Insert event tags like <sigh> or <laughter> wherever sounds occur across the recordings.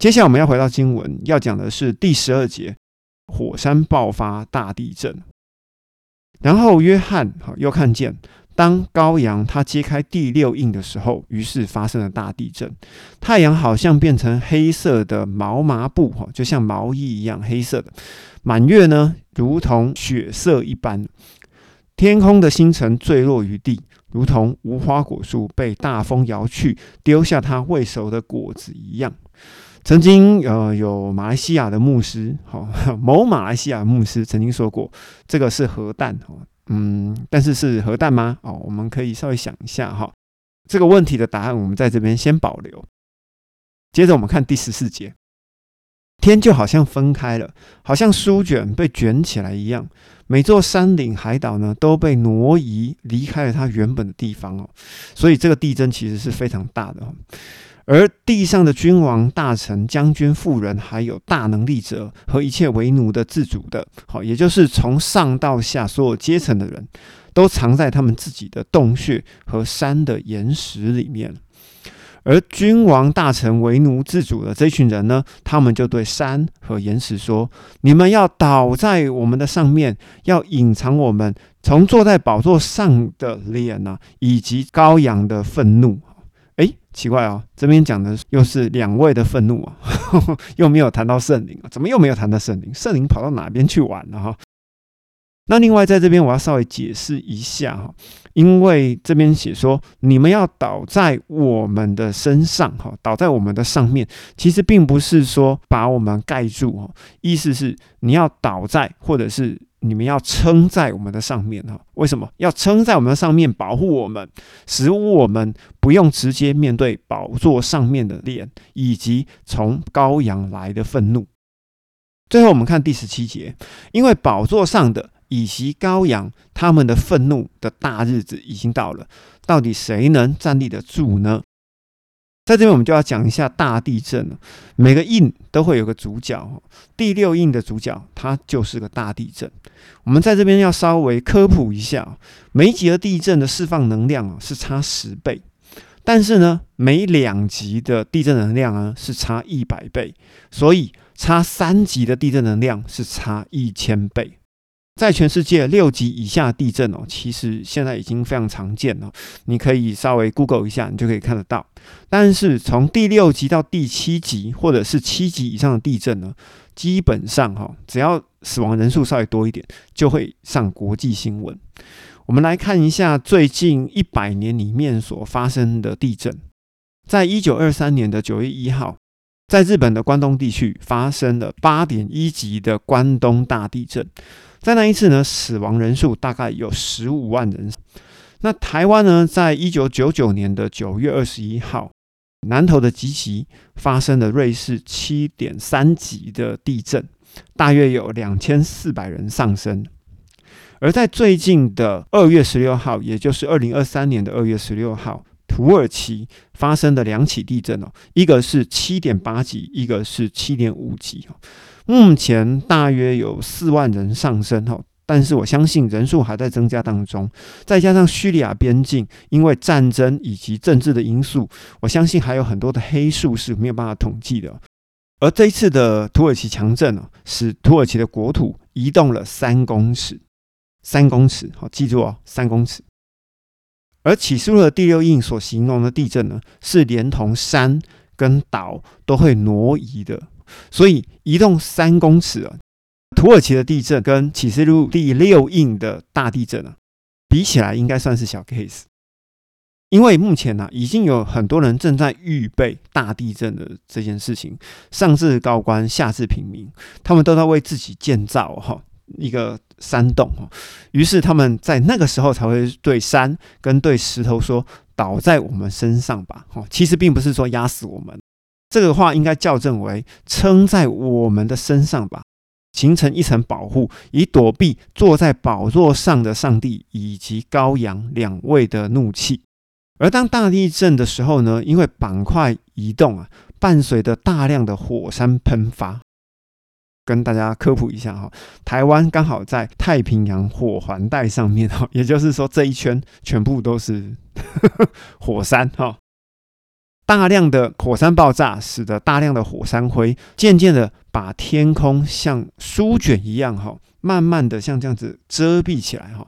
接下来我们要回到经文，要讲的是第十二节，火山爆发大地震。然后约翰哈又看见。当羔羊它揭开第六印的时候，于是发生了大地震。太阳好像变成黑色的毛麻布，哈，就像毛衣一样黑色的。满月呢，如同血色一般。天空的星辰坠落于地，如同无花果树被大风摇去，丢下它未熟的果子一样。曾经，呃，有马来西亚的牧师，哈，<laughs> 某马来西亚牧师曾经说过，这个是核弹，哈。嗯，但是是核弹吗？哦，我们可以稍微想一下哈，这个问题的答案我们在这边先保留。接着我们看第十四节，天就好像分开了，好像书卷被卷起来一样，每座山岭海岛呢都被挪移离开了它原本的地方哦，所以这个地震其实是非常大的。而地上的君王、大臣、将军、富人，还有大能力者和一切为奴的、自主的，好，也就是从上到下所有阶层的人，都藏在他们自己的洞穴和山的岩石里面。而君王、大臣、为奴、自主的这群人呢，他们就对山和岩石说：“你们要倒在我们的上面，要隐藏我们从坐在宝座上的脸呐，以及羔羊的愤怒。”奇怪哦，这边讲的又是两位的愤怒啊，<laughs> 又没有谈到圣灵啊，怎么又没有谈到圣灵？圣灵跑到哪边去玩了哈？那另外在这边我要稍微解释一下哈，因为这边写说你们要倒在我们的身上哈，倒在我们的上面，其实并不是说把我们盖住哈，意思是你要倒在或者是。你们要撑在我们的上面哈？为什么要撑在我们的上面，保护我们，使我们不用直接面对宝座上面的脸，以及从羔羊来的愤怒？最后，我们看第十七节，因为宝座上的以及羔羊，他们的愤怒的大日子已经到了，到底谁能站立得住呢？在这边，我们就要讲一下大地震了。每个印都会有个主角，第六印的主角，它就是个大地震。我们在这边要稍微科普一下，每一级的地震的释放能量啊是差十倍，但是呢，每两级的地震能量呢是差一百倍，所以差三级的地震能量是差一千倍。在全世界六级以下地震哦，其实现在已经非常常见了。你可以稍微 Google 一下，你就可以看得到。但是从第六级到第七级，或者是七级以上的地震呢，基本上哈，只要死亡人数稍微多一点，就会上国际新闻。我们来看一下最近一百年里面所发生的地震。在一九二三年的九月一号，在日本的关东地区发生了八点一级的关东大地震。在那一次呢，死亡人数大概有十五万人。那台湾呢，在一九九九年的九月二十一号，南投的集集发生了瑞士七点三级的地震，大约有两千四百人丧生。而在最近的二月十六号，也就是二零二三年的二月十六号，土耳其发生的两起地震哦，一个是七点八级，一个是七点五级哦。目前大约有四万人上升哈，但是我相信人数还在增加当中。再加上叙利亚边境因为战争以及政治的因素，我相信还有很多的黑数是没有办法统计的。而这一次的土耳其强震呢，使土耳其的国土移动了三公尺，三公尺，好记住哦，三公尺。而起诉的第六印所形容的地震呢，是连同山跟岛都会挪移的。所以移动三公尺啊，土耳其的地震跟启示录第六印的大地震啊，比起来应该算是小 case。因为目前呢，已经有很多人正在预备大地震的这件事情，上至高官，下至平民，他们都在为自己建造哈一个山洞哈。于是他们在那个时候才会对山跟对石头说：“倒在我们身上吧。”哈，其实并不是说压死我们。这个话应该校正为撑在我们的身上吧，形成一层保护，以躲避坐在宝座上的上帝以及羔羊两位的怒气。而当大地震的时候呢，因为板块移动啊，伴随着大量的火山喷发。跟大家科普一下哈，台湾刚好在太平洋火环带上面哈，也就是说这一圈全部都是 <laughs> 火山哈。大量的火山爆炸，使得大量的火山灰渐渐的把天空像书卷一样哈，慢慢的像这样子遮蔽起来哈，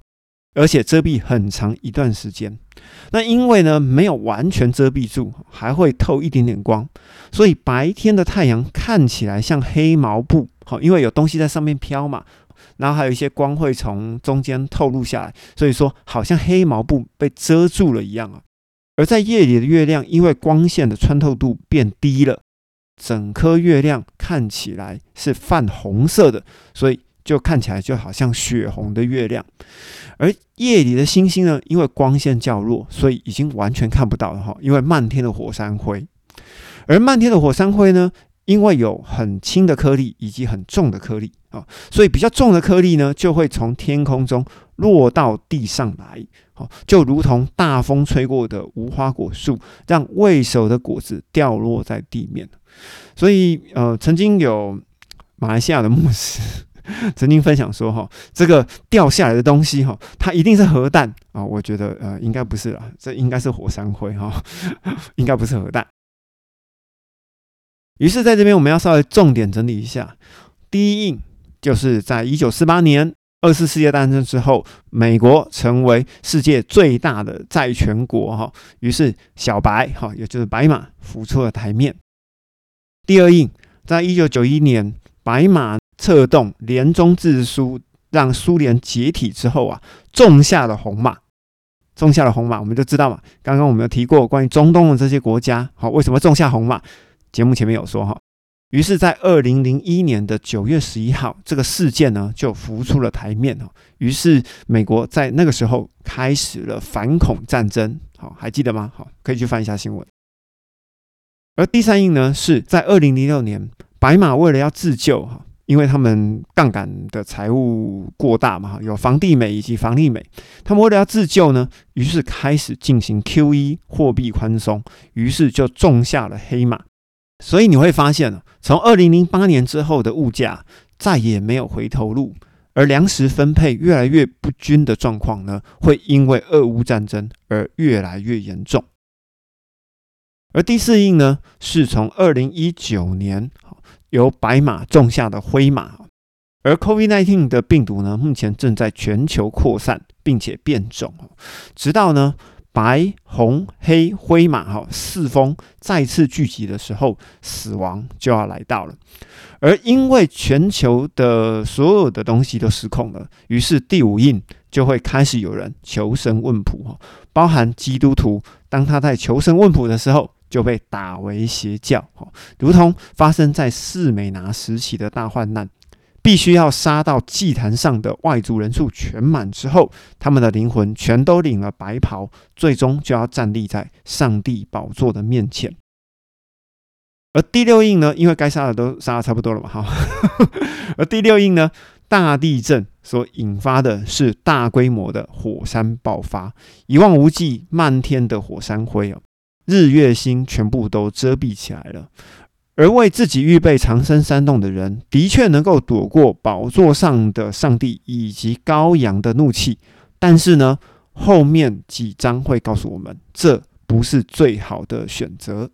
而且遮蔽很长一段时间。那因为呢没有完全遮蔽住，还会透一点点光，所以白天的太阳看起来像黑毛布，哈，因为有东西在上面飘嘛，然后还有一些光会从中间透露下来，所以说好像黑毛布被遮住了一样啊。而在夜里的月亮，因为光线的穿透度变低了，整颗月亮看起来是泛红色的，所以就看起来就好像血红的月亮。而夜里的星星呢，因为光线较弱，所以已经完全看不到了哈，因为漫天的火山灰。而漫天的火山灰呢，因为有很轻的颗粒以及很重的颗粒啊，所以比较重的颗粒呢，就会从天空中落到地上来。好，就如同大风吹过的无花果树，让未熟的果子掉落在地面。所以，呃，曾经有马来西亚的牧师 <laughs> 曾经分享说，哈，这个掉下来的东西，哈，它一定是核弹啊。我觉得，呃，应该不是了，这应该是火山灰，哈，<laughs> 应该不是核弹。于是，在这边我们要稍微重点整理一下，第一印就是在一九四八年。二次世界大战之后，美国成为世界最大的债权国，哈，于是小白，哈，也就是白马浮出了台面。第二印，在一九九一年，白马策动联中制书，让苏联解体之后啊，种下了红马，种下了红马，我们就知道嘛。刚刚我们有提过关于中东的这些国家，好，为什么种下红马？节目前面有说，哈。于是，在二零零一年的九月十一号，这个事件呢就浮出了台面哦。于是，美国在那个时候开始了反恐战争。好，还记得吗？好，可以去翻一下新闻。而第三印呢，是在二零零六年，白马为了要自救哈，因为他们杠杆的财务过大嘛，有房地美以及房利美，他们为了要自救呢，于是开始进行 QE 货币宽松，于是就种下了黑马。所以你会发现从二零零八年之后的物价再也没有回头路，而粮食分配越来越不均的状况呢，会因为俄乌战争而越来越严重。而第四印呢，是从二零一九年由白马种下的灰马，而 COVID-19 的病毒呢，目前正在全球扩散，并且变种，直到呢。白、红、黑、灰马哈四风再次聚集的时候，死亡就要来到了。而因为全球的所有的东西都失控了，于是第五印就会开始有人求神问卜哈，包含基督徒，当他在求神问卜的时候，就被打为邪教哈，如同发生在四美拿时期的大患难。必须要杀到祭坛上的外族人数全满之后，他们的灵魂全都领了白袍，最终就要站立在上帝宝座的面前。而第六印呢，因为该杀的都杀的差不多了嘛，哈。<laughs> 而第六印呢，大地震所引发的是大规模的火山爆发，一望无际、漫天的火山灰啊，日月星全部都遮蔽起来了。而为自己预备长生山洞的人，的确能够躲过宝座上的上帝以及羔羊的怒气。但是呢，后面几章会告诉我们，这不是最好的选择。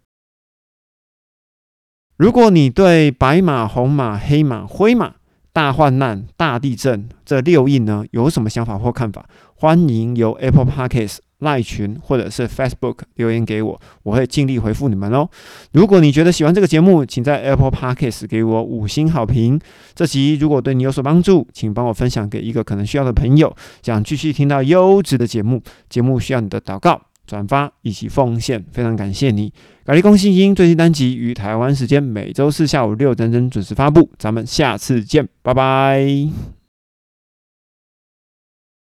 如果你对白马、红马、黑马、灰马、大患难、大地震这六印呢，有什么想法或看法？欢迎由 Apple Podcasts。赖群或者是 Facebook 留言给我，我会尽力回复你们哦。如果你觉得喜欢这个节目，请在 Apple Podcasts 给我五星好评。这集如果对你有所帮助，请帮我分享给一个可能需要的朋友。想继续听到优质的节目，节目需要你的祷告、转发以及奉献，非常感谢你。咖喱公信音最新单集于台湾时间每周四下午六点整准时发布，咱们下次见，拜拜。